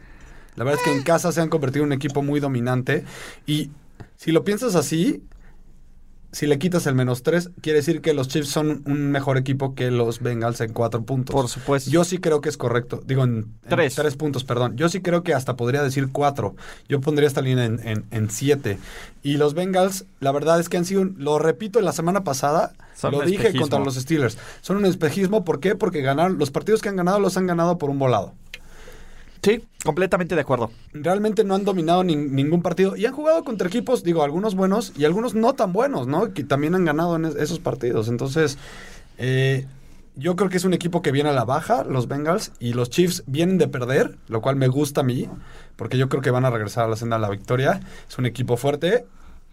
La verdad es que en casa se han convertido en un equipo muy dominante. Y si lo piensas así, si le quitas el menos 3, quiere decir que los Chiefs son un mejor equipo que los Bengals en 4 puntos. Por supuesto. Yo sí creo que es correcto. Digo, en, en Tres. tres puntos, perdón. Yo sí creo que hasta podría decir cuatro. Yo pondría esta línea en, en, en siete. Y los Bengals, la verdad es que han sido, un- lo repito, la semana pasada, Son lo dije espejismo. contra los Steelers. Son un espejismo. ¿Por qué? Porque ganaron, los partidos que han ganado los han ganado por un volado. Sí, completamente de acuerdo. Realmente no han dominado nin- ningún partido. Y han jugado contra equipos, digo, algunos buenos y algunos no tan buenos, ¿no? Que también han ganado en es- esos partidos. Entonces, eh, yo creo que es un equipo que viene a la baja, los Bengals, y los Chiefs vienen de perder, lo cual me gusta a mí, porque yo creo que van a regresar a la senda de la victoria. Es un equipo fuerte.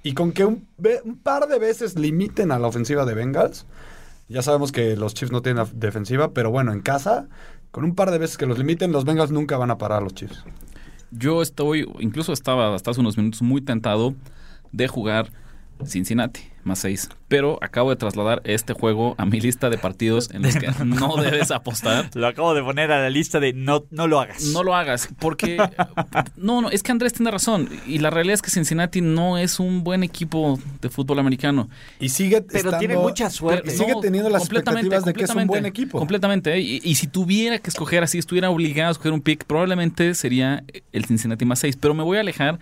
Y con que un, par de veces limiten a la ofensiva de Bengals, ya sabemos que los Chiefs no tienen defensiva, pero bueno, en casa, con un par de veces que los limiten, los Bengals nunca van a parar los Chiefs. Yo estoy, incluso estaba hasta hace unos minutos muy tentado de jugar Cincinnati más 6. Pero acabo de trasladar este juego a mi lista de partidos en los que no debes apostar. Lo acabo de poner a la lista de no, no lo hagas. No lo hagas, porque... No, no, es que Andrés tiene razón. Y la realidad es que Cincinnati no es un buen equipo de fútbol americano. Y sigue Pero estando- tiene mucha suerte. y sigue No, teniendo las completamente, expectativas de que es un completamente, buen equipo. Completamente. ¿eh? Y, y si tuviera que escoger así, estuviera obligado a escoger un pick, probablemente sería el Cincinnati más 6. Pero me voy a alejar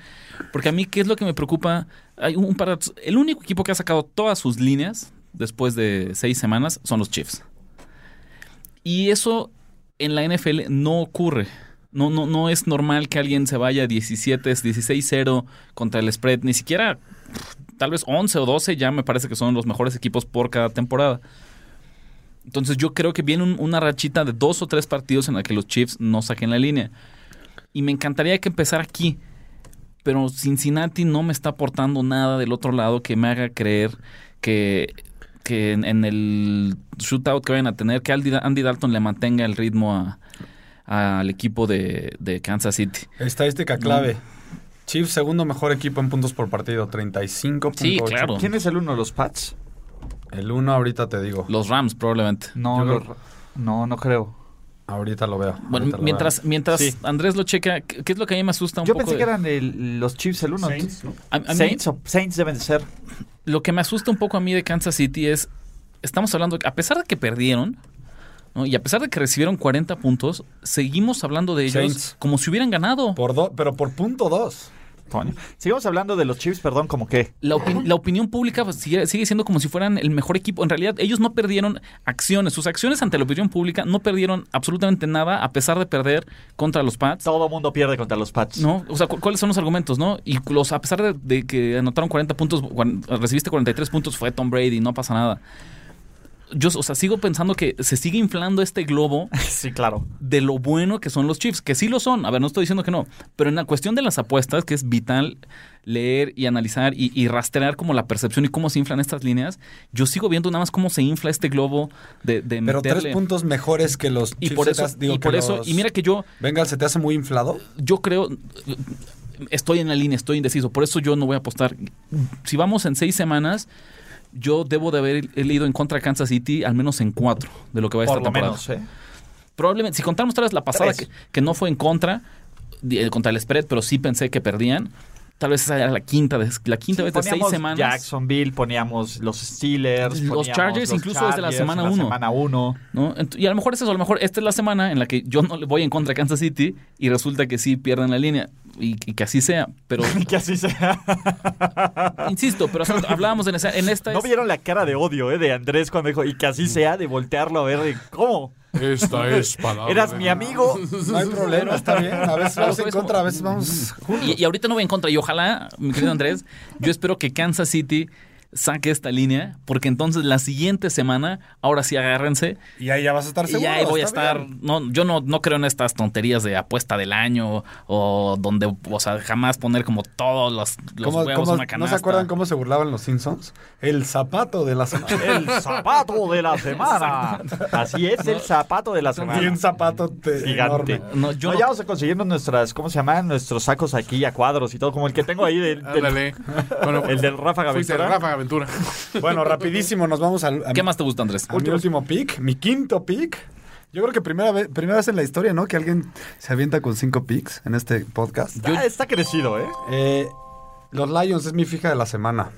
porque a mí, ¿qué es lo que me preocupa? Hay un par de- El único equipo que ha sacado todas sus líneas después de seis semanas son los Chiefs. Y eso en la NFL no ocurre. No, no, no es normal que alguien se vaya 17, 16-0 contra el spread. Ni siquiera, tal vez 11 o 12 ya me parece que son los mejores equipos por cada temporada. Entonces yo creo que viene un- una rachita de dos o tres partidos en la que los Chiefs no saquen la línea. Y me encantaría que empezara aquí. Pero Cincinnati no me está aportando nada del otro lado que me haga creer que, que en, en el shootout que vayan a tener, que Andy, Andy Dalton le mantenga el ritmo a- al equipo de, de Kansas City. Estadística clave. Chiefs, segundo mejor equipo en puntos por partido, 35.8. Sí, claro. ¿Quién es el uno? ¿Los Pats? El uno ahorita te digo. Los Rams probablemente. No, los- creo- no, no creo. Ahorita lo veo. Bueno, mientras, mientras. Andrés lo checa, ¿qué es lo que a mí me asusta un Yo poco? Yo pensé que eran el, los Chiefs el uno Saints, Saints, o Saints deben de ser. Lo que me asusta un poco a mí de Kansas City es, estamos hablando, a pesar de que perdieron, y a pesar de que recibieron 40 puntos, seguimos hablando de ellos como si hubieran ganado. Por do, pero por punto dos Toño. Sigamos hablando de los Chiefs, perdón, como que. La, opin la opinión pública pues, sigue, sigue, siendo como si fueran el mejor equipo. En realidad, ellos no perdieron acciones. Sus acciones ante la opinión pública no perdieron absolutamente nada, a pesar de perder contra los Pats. Todo mundo pierde contra los Pats. No, o sea, ¿cuáles son los argumentos, no? Y los, a pesar de que anotaron 40 puntos, recibiste 43 puntos, fue Tom Brady, no pasa nada. Yo, o sea, sigo pensando que se sigue inflando este globo Sí, claro. de lo bueno que son los Chiefs, que sí lo son. A ver, no estoy diciendo que no. Pero en la cuestión de las apuestas, que es vital leer y analizar y, y rastrear como la percepción y cómo se inflan estas líneas, yo sigo viendo nada más cómo se infla este globo de, de Pero meterle. tres puntos mejores que los y Chiefs. por se eso, hace- digo y por eso, los y mira que yo, Bengals se te hace muy inflado. yo creo, estoy en la línea, estoy indeciso, por eso yo no voy a apostar. Si vamos en seis semanas, yo debo de haber he leído en contra de Kansas City al menos en cuatro de lo que va esta Por lo temporada. menos, ¿eh? Probablemente, si contamos otra vez la pasada que, que no fue en contra, contra el spread, pero sí pensé que perdían, Tal vez esa era la quinta, de- la quinta vez de seis Poníamos semanas. Jacksonville, poníamos los Steelers, Los Chargers los incluso desde la semana en la uno. semana uno. Y a lo mejor es eso, a lo mejor esta es la semana en la que yo no le voy en contra de Kansas City y resulta que sí pierden la línea y, y que así sea. Pero, que así sea. insisto, pero hablábamos en, esa, en esta... ¿No es- vieron la cara de odio eh, de Andrés cuando dijo, y que así sea, de voltearlo a ver, ¿cómo? Esta es palabra. Eras mi amigo. No hay problema, está bien. A veces vamos en contra, a veces vamos juntos. Y, y ahorita no voy en contra. Y ojalá, mi querido Andrés, yo espero que Kansas City saque esta línea, porque entonces la siguiente semana, ahora sí agárrense. Y ahí ya vas a estar Y seguro. ya ahí voy a estar. bien. No, yo no, no creo en estas tonterías de apuesta del año o donde, o sea, jamás poner como todos los, los ¿Cómo- huevos cómo- en una ¿No canasta. se acuerdan cómo se burlaban los Simpsons? El zapato de la semana. El zapato de la semana. Así es, el zapato de la semana. Bien zapato te- Gigante. enorme. No, yo No, no- ya vamos a conseguirnos nuestras, ¿cómo se llaman? Nuestros sacos aquí a cuadros y todo, como el que tengo ahí del, del-. Bueno, el del Ráfaga fuiste Aventura. Bueno, rapidísimo, nos vamos al, a, ¿Qué más te gusta, Andrés? a mi último pick, mi quinto pick. Yo creo que primera vez, primera vez en la historia, ¿no? Que alguien se avienta con cinco picks en este podcast. Ah, está crecido, ¿eh? Eh, los Lions es mi fija de la semana.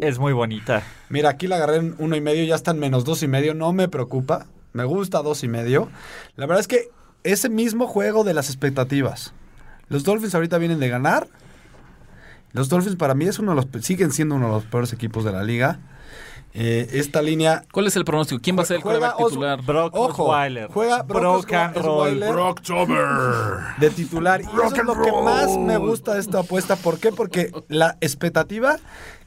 Es muy bonita. Mira, aquí la agarré en uno y medio, ya está en menos dos y medio, no me preocupa. Me gusta dos y medio. La verdad es que ese mismo juego de las expectativas. Los Dolphins ahorita vienen de ganar. Los Dolphins para mí es uno de los siguen siendo uno de los peores equipos de la liga. Eh, esta línea ¿Cuál es el pronóstico? ¿Quién va a ser el Juega quarterback titular? Brock Ojo, Osweiler. juega Brock Brock and roll. Rocktober. de titular. Y eso es lo que más me gusta de esta apuesta. ¿Por qué? Porque la expectativa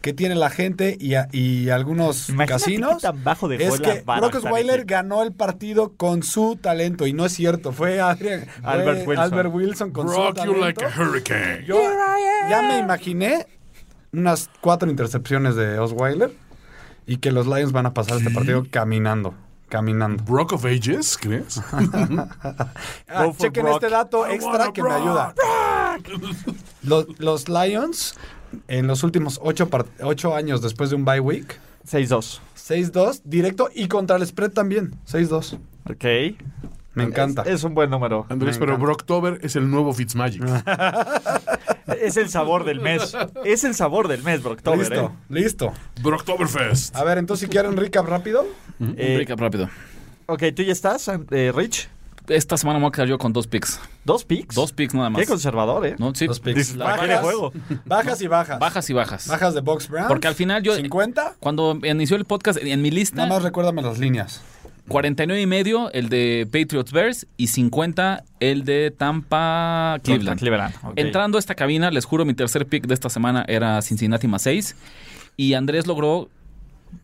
que tiene la gente y, a- y algunos Imagínate casinos tan bajo dejó es que Brock gente. ganó el partido con su talento y no es cierto. Fue, Adrian, fue Albert Wilson. Albert Wilson con su Rock you talento. like a hurricane. Yo ya me imaginé unas cuatro intercepciones de Osweiler y que los Lions van a pasar este partido caminando. Caminando. Brock of Ages, ¿crees? Ah, chequen Brock. este dato extra que me Brock. ayuda. Los, los Lions, en los últimos ocho, ocho años después de un bye week, 6-2. 6-2, directo y contra el spread también, 6-2. Ok. Me encanta. Es, es un buen número. Andrés, Me pero. Brocktober es el nuevo Fitzmagic. Es el sabor del mes. Es el sabor del mes, Brocktober, listo, ¿eh? listo. Brocktoberfest. A ver, entonces si quieren recap rápido. Un Eh, recap rápido. Ok, ¿tú ya estás, eh, Rich? Esta semana me voy a quedar yo con dos picks. ¿Dos picks? Dos picks nada más. Qué conservador, ¿eh? ¿No? Sí. Dos picks. Dices, La- ¿para qué le Bajas. juego? Bajas y bajas. Bajas y bajas. Bajas de Box Brown. Porque al final yo, 50. cuando inició el podcast, en mi lista, Nada más recuérdame las líneas. 49 y medio el de Patriots Bears y 50 el de Tampa Cleveland. Entrando a esta cabina, les juro, mi tercer pick de esta semana era Cincinnati más 6. Y Andrés logró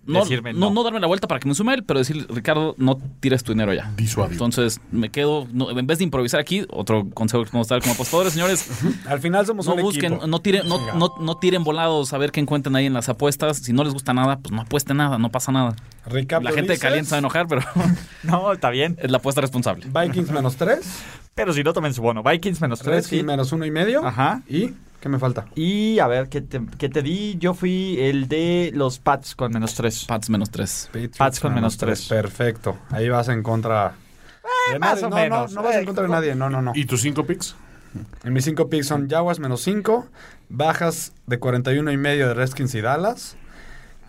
no, Decirme no. no. no darme la vuelta para que me sume él, pero decir, Ricardo, no tires tu dinero ya. Disuadir. Entonces me quedo, no, en vez de improvisar aquí, otro consejo que podemos dar como apostadores, señores, Al final somos no un busquen, equipo. no tiren, no, no, no tiren volados a ver qué encuentran ahí en las apuestas. Si no les gusta nada, pues no apuesten nada, no pasa nada. Recap La gente de caliente se va a enojar, pero No, está bien. es la apuesta responsable. Vikings menos 3. Pero si no, tomen su bono. Vikings menos 3. Redskins menos uno y medio. Ajá. ¿Y qué me falta? Y a ver, ¿qué te, qué te di? Yo fui el de los Pats con menos 3. Pats menos 3. Patriots Pats con menos tres. Perfecto. Ahí vas en contra. de más nadie. o no, menos. No, no vas Eh, en contra de nadie. No, no, no. ¿Y tus cinco picks? En mis 5 picks son Jaguars menos 5. Bajas de 41 y medio de Redskins y Dallas.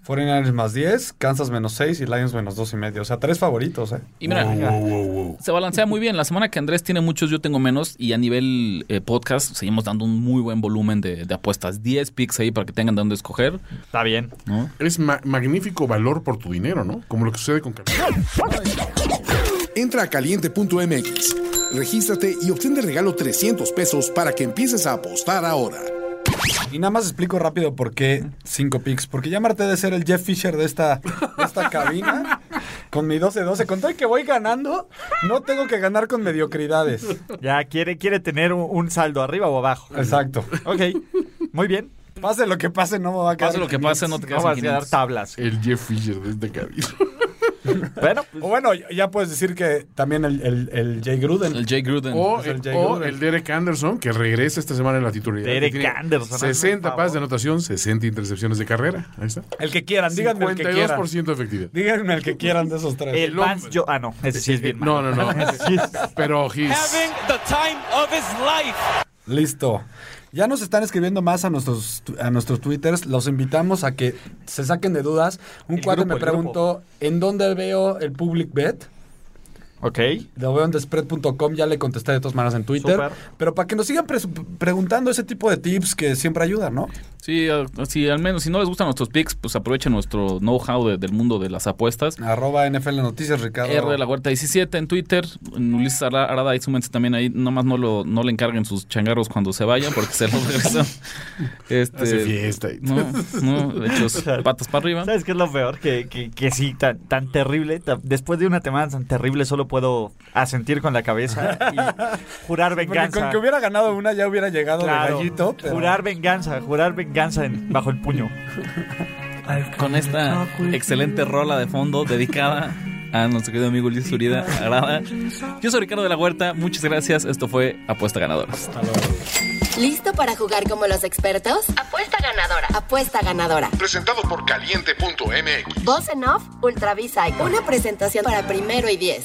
49ers más 10. Kansas menos 6 y Lions menos 2 y medio. O sea, tres favoritos, ¿eh? Y mira, Wow, wow, wow. se balancea muy bien. La semana que Andrés tiene muchos, yo tengo menos. Y a nivel eh, podcast, seguimos dando un muy buen volumen de, de apuestas. 10 picks ahí para que tengan de dónde escoger. Está bien. ¿no? Es ma- magnífico valor por tu dinero, ¿no? Como lo que sucede con Caliente. Entra a caliente.mx, regístrate y obtén de regalo 300 pesos para que empieces a apostar ahora. Y nada más explico rápido por qué 5 picks. Porque ya me harté de ser el Jeff Fisher de esta, de esta cabina. Con mi 12-12. Con todo y que voy ganando, no tengo que ganar con mediocridades. Ya quiere, quiere tener un, un saldo arriba o abajo. Exacto. Ok, muy bien. Pase lo que pase, no me va a quedar. Pase lo que en pase, no te No quedas vas en a dar 500. tablas. El Jeff Fisher de este cabina. Bueno, pues, O bueno, ya puedes decir que también el, el, el Jay Gruden. El Jay Gruden. O, el el, Jay o Gruden. el Derek Anderson, que regresa esta semana en la titularidad. Derek Anderson, hazme un 60 pases de anotación, 60 intercepciones de carrera. Ahí está. El que quieran, díganme el que quieran. 52% de efectividad. Díganme el que quieran de esos tres. el el Vance yo Ah, no, ese sí es bien No, no, no. Pero he's- having the time of his life. Listo. Ya nos están escribiendo más a nuestros a nuestros twitters. Los invitamos a que se saquen de dudas. Un cuate me preguntó ¿en dónde veo el public bet? Ok. Lo veo en thespread.com, ya le contesté de todas maneras en Twitter. Pero para que nos sigan preguntando ese tipo de tips que siempre ayudan, ¿no? Sí, sí, al menos si no les gustan nuestros picks, pues aprovechen nuestro know-how de- del mundo de las apuestas. Arroba NFL Noticias, Ricardo. R de la Huerta 17 en Twitter, en Ulises Ara- Arada, ahí súmense también ahí, nomás no lo, no le encarguen sus changarros cuando se vayan porque se los regresan. Este, Hace fiesta y- No, no, de hecho, es patas para arriba. ¿Sabes qué es lo peor? Que, que, que sí, tan, tan terrible. después de una semana tan terrible, solo puedo asentir con la cabeza y jurar Porque venganza. con que hubiera ganado una ya hubiera llegado Claro, de gallito. pero- Jurar venganza, jurar venganza en- bajo el puño. Con esta excelente rola de fondo dedicada a nuestro querido amigo Luis Urida Arada. Yo soy Ricardo de la Huerta, muchas gracias. Esto fue Apuesta Ganadora. ¿Listo para jugar como los expertos? Apuesta ganadora. Apuesta ganadora. Presentado por caliente.mx. Voz en off, Ultra Psycho. Una presentación para primero y diez.